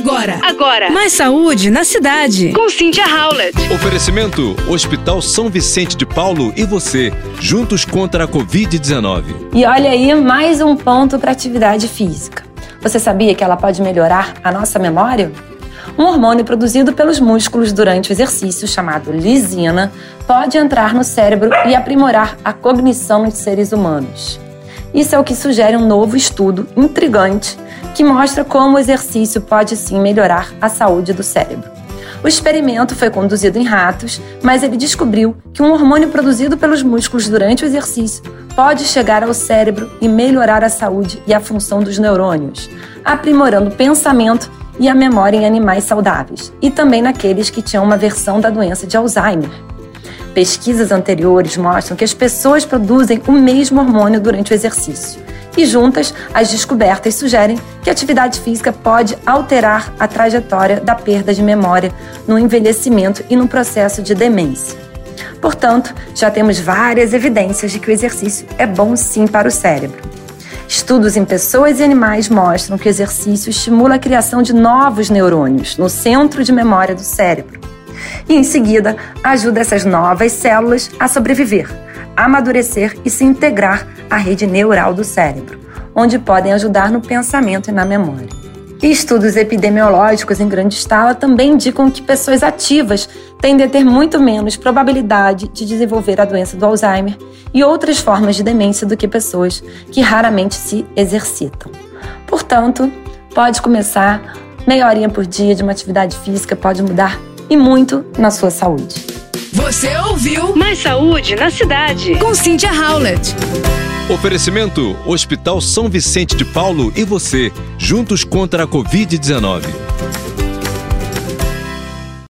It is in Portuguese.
Agora. Agora. Mais saúde na cidade. Com Cynthia Howlett. Oferecimento: Hospital São Vicente de Paulo e você, juntos contra a Covid-19. E olha aí mais um ponto para atividade física. Você sabia que ela pode melhorar a nossa memória? Um hormônio produzido pelos músculos durante o exercício, chamado lisina, pode entrar no cérebro e aprimorar a cognição nos seres humanos. Isso é o que sugere um novo estudo intrigante que mostra como o exercício pode sim melhorar a saúde do cérebro. O experimento foi conduzido em ratos, mas ele descobriu que um hormônio produzido pelos músculos durante o exercício pode chegar ao cérebro e melhorar a saúde e a função dos neurônios, aprimorando o pensamento e a memória em animais saudáveis, e também naqueles que tinham uma versão da doença de Alzheimer. Pesquisas anteriores mostram que as pessoas produzem o mesmo hormônio durante o exercício. E juntas, as descobertas sugerem que a atividade física pode alterar a trajetória da perda de memória no envelhecimento e no processo de demência. Portanto, já temos várias evidências de que o exercício é bom sim para o cérebro. Estudos em pessoas e animais mostram que o exercício estimula a criação de novos neurônios no centro de memória do cérebro e, em seguida, ajuda essas novas células a sobreviver, amadurecer e se integrar à rede neural do cérebro, onde podem ajudar no pensamento e na memória. E estudos epidemiológicos em grande escala também indicam que pessoas ativas tendem a ter muito menos probabilidade de desenvolver a doença do Alzheimer e outras formas de demência do que pessoas que raramente se exercitam. Portanto, pode começar meia horinha por dia de uma atividade física pode mudar e muito na sua saúde. Você ouviu Mais saúde na cidade. com Cynthia Howlett. Oferecimento: Hospital São Vicente de Paulo e você, juntos contra a Covid-19.